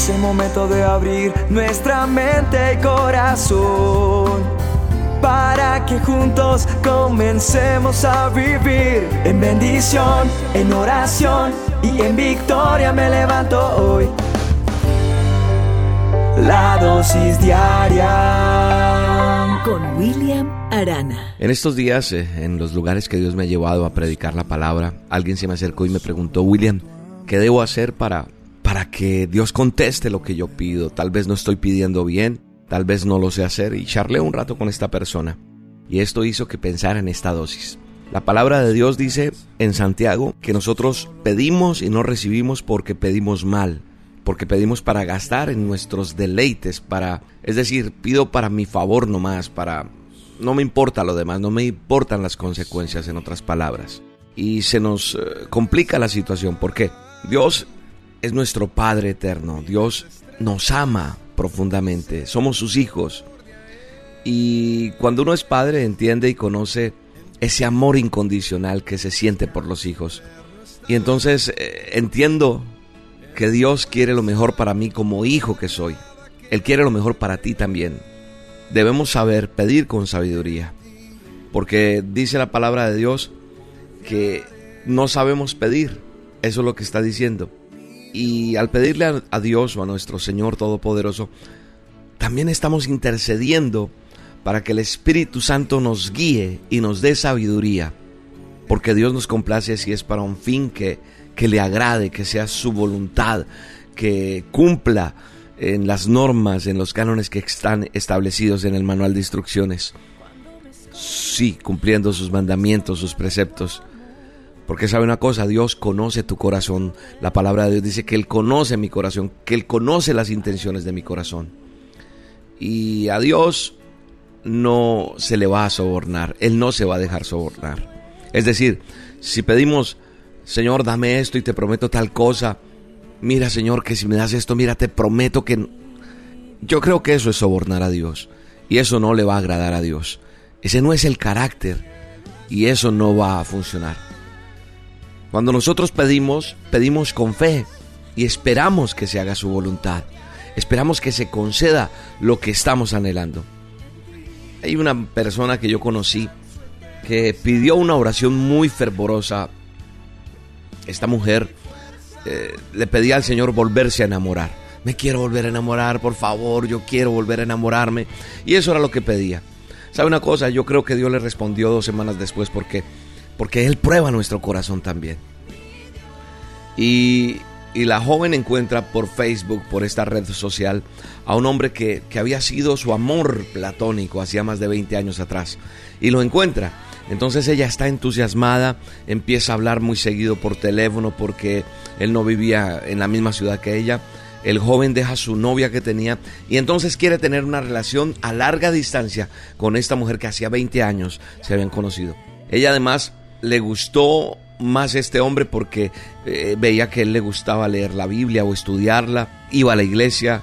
Es el momento de abrir nuestra mente y corazón para que juntos comencemos a vivir en bendición, en oración y en victoria me levanto hoy. La dosis diaria con William Arana. En estos días, eh, en los lugares que Dios me ha llevado a predicar la palabra, alguien se me acercó y me preguntó, William, ¿qué debo hacer para para que Dios conteste lo que yo pido. Tal vez no estoy pidiendo bien, tal vez no lo sé hacer y charlé un rato con esta persona. Y esto hizo que pensara en esta dosis. La palabra de Dios dice en Santiago que nosotros pedimos y no recibimos porque pedimos mal, porque pedimos para gastar en nuestros deleites, para, es decir, pido para mi favor nomás, para no me importa lo demás, no me importan las consecuencias en otras palabras. Y se nos eh, complica la situación, porque Dios es nuestro Padre eterno. Dios nos ama profundamente. Somos sus hijos. Y cuando uno es padre entiende y conoce ese amor incondicional que se siente por los hijos. Y entonces eh, entiendo que Dios quiere lo mejor para mí como hijo que soy. Él quiere lo mejor para ti también. Debemos saber pedir con sabiduría. Porque dice la palabra de Dios que no sabemos pedir. Eso es lo que está diciendo. Y al pedirle a, Dios o a nuestro Señor Todopoderoso, también estamos intercediendo para que el Espíritu Santo nos guíe y nos dé sabiduría, porque Dios nos complace si es para un fin que, que le agrade, que sea su voluntad, que cumpla en las normas, en los cánones que están establecidos en el manual de instrucciones. Sí, cumpliendo sus mandamientos, sus preceptos. Porque sabe una cosa, Dios conoce tu corazón. La palabra de Dios dice que Él conoce mi corazón, que Él conoce las intenciones de mi corazón. Y a Dios no se le va a sobornar, Él no se va a dejar sobornar. Es decir, si pedimos, Señor, dame esto y te prometo tal cosa, mira Señor, que si me das esto, mira, te prometo que... Yo creo que eso es sobornar a Dios y eso no le va a agradar a Dios. Ese no es el carácter y eso no va a funcionar. Cuando nosotros pedimos, pedimos con fe y esperamos que se haga su voluntad. Esperamos que se conceda lo que estamos anhelando. Hay una persona que yo conocí que pidió una oración muy fervorosa. Esta mujer eh, le pedía al Señor volverse a enamorar. Me quiero volver a enamorar, por favor, yo quiero volver a enamorarme. Y eso era lo que pedía. ¿Sabe una cosa? Yo creo que Dios le respondió dos semanas después porque porque Él prueba nuestro corazón también. Y, la joven encuentra por Facebook, por esta red social, a un hombre que, que había sido su amor platónico hacía más de 20 años atrás. Y lo encuentra. Entonces ella está entusiasmada, empieza a hablar muy seguido por teléfono porque él no vivía en la misma ciudad que ella. El joven deja a su novia que tenía y entonces quiere tener una relación a larga distancia con esta mujer que hacía 20 años se habían conocido. Ella además le gustó más este hombre porque eh, veía que él le gustaba leer la Biblia o estudiarla, iba a la iglesia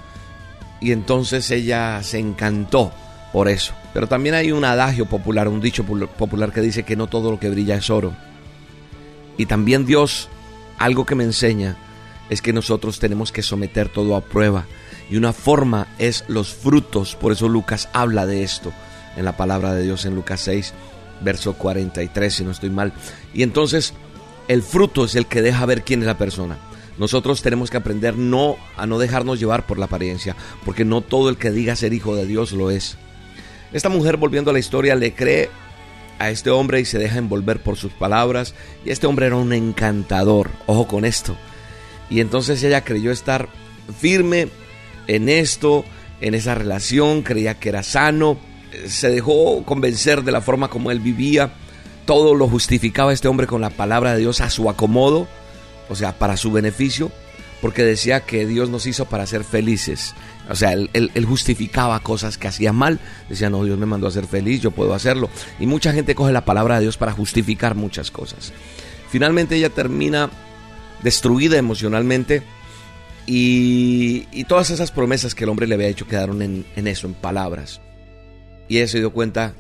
y entonces ella se encantó por eso. Pero también hay un adagio popular, un dicho popular que dice que no todo lo que brilla es oro. Y también Dios, algo que me enseña, es que nosotros tenemos que someter todo a prueba. Y una forma es los frutos. Por eso Lucas habla de esto en la palabra de Dios en Lucas 6 verso 43, si no estoy mal. Y entonces el fruto es el que deja ver quién es la persona. Nosotros tenemos que aprender no a no dejarnos llevar por la apariencia, porque no todo el que diga ser hijo de Dios lo es. Esta mujer, volviendo a la historia, le cree a este hombre y se deja envolver por sus palabras. Y este hombre era un encantador, ojo con esto. Y entonces ella creyó estar firme en esto, en esa relación, creía que era sano, se dejó convencer de la forma como él vivía. Todo lo justificaba este hombre con la palabra de Dios a su acomodo, o sea, para su beneficio, porque decía que Dios nos hizo para ser felices. O sea, él, justificaba cosas que hacía mal. Decía, no, Dios me mandó a ser feliz, yo puedo hacerlo. Y mucha gente coge la palabra de Dios para justificar muchas cosas. Finalmente ella termina destruida emocionalmente y, todas esas promesas que el hombre le había hecho quedaron en, eso, en palabras. Y ella se dio cuenta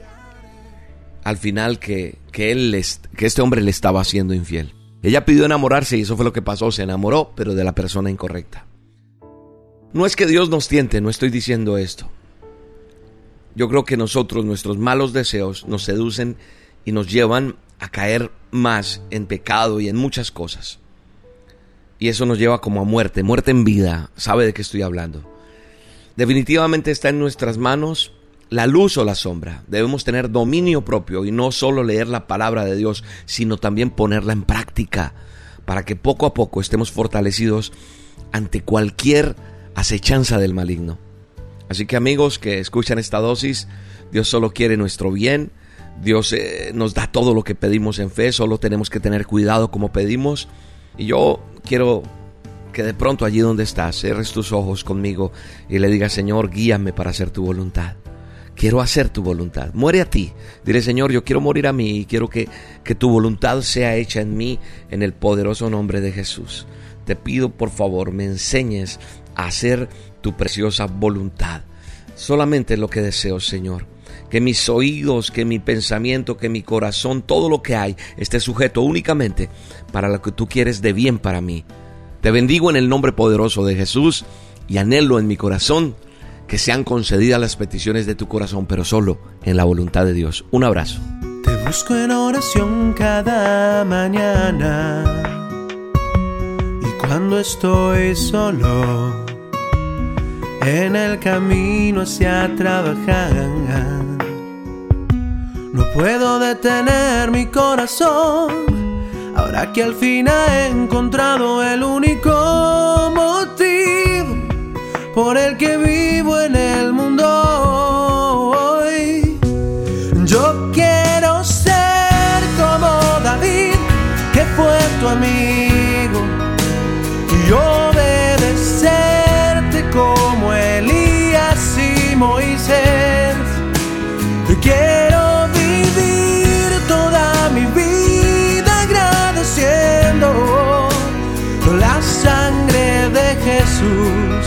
al final que, que, él que este hombre le estaba haciendo infiel. Ella pidió enamorarse y eso fue lo que pasó. Se enamoró, pero de la persona incorrecta. No es que Dios nos tiente, no estoy diciendo esto. Yo creo que nosotros, nuestros malos deseos, nos seducen y nos llevan a caer más en pecado y en muchas cosas. Y eso nos lleva como a muerte, muerte en vida. ¿Sabe de qué estoy hablando? Definitivamente está en nuestras manos la luz o la sombra. Debemos tener dominio propio y no solo leer la palabra de Dios, sino también ponerla en práctica para que poco a poco estemos fortalecidos ante cualquier acechanza del maligno. Así que amigos que escuchan esta dosis, Dios solo quiere nuestro bien, Dios eh, nos da todo lo que pedimos en fe, solo tenemos que tener cuidado como pedimos. Y yo quiero que de pronto allí donde estás, cierres tus ojos conmigo y le digas, Señor, guíame para hacer tu voluntad. Quiero hacer tu voluntad. Muere a ti. Dile, Señor, yo quiero morir a mí y quiero que, que tu voluntad sea hecha en mí en el poderoso nombre de Jesús. Te pido, por favor, me enseñes a hacer tu preciosa voluntad. Solamente lo que deseo, Señor. Que mis oídos, que mi pensamiento, que mi corazón, todo lo que hay, esté sujeto únicamente para lo que tú quieres de bien para mí. Te bendigo en el nombre poderoso de Jesús y anhelo en mi corazón que sean concedidas las peticiones de tu corazón, pero solo en la voluntad de Dios. Un abrazo. Te busco en oración cada mañana y cuando estoy solo en el camino hacia trabajar. No puedo detener mi corazón ahora que al fin he encontrado el único por el que vivo en el mundo hoy. Yo quiero ser como David, que fue tu amigo, y obedecerte como Elías y Moisés. Quiero vivir toda mi vida agradeciendo la sangre de Jesús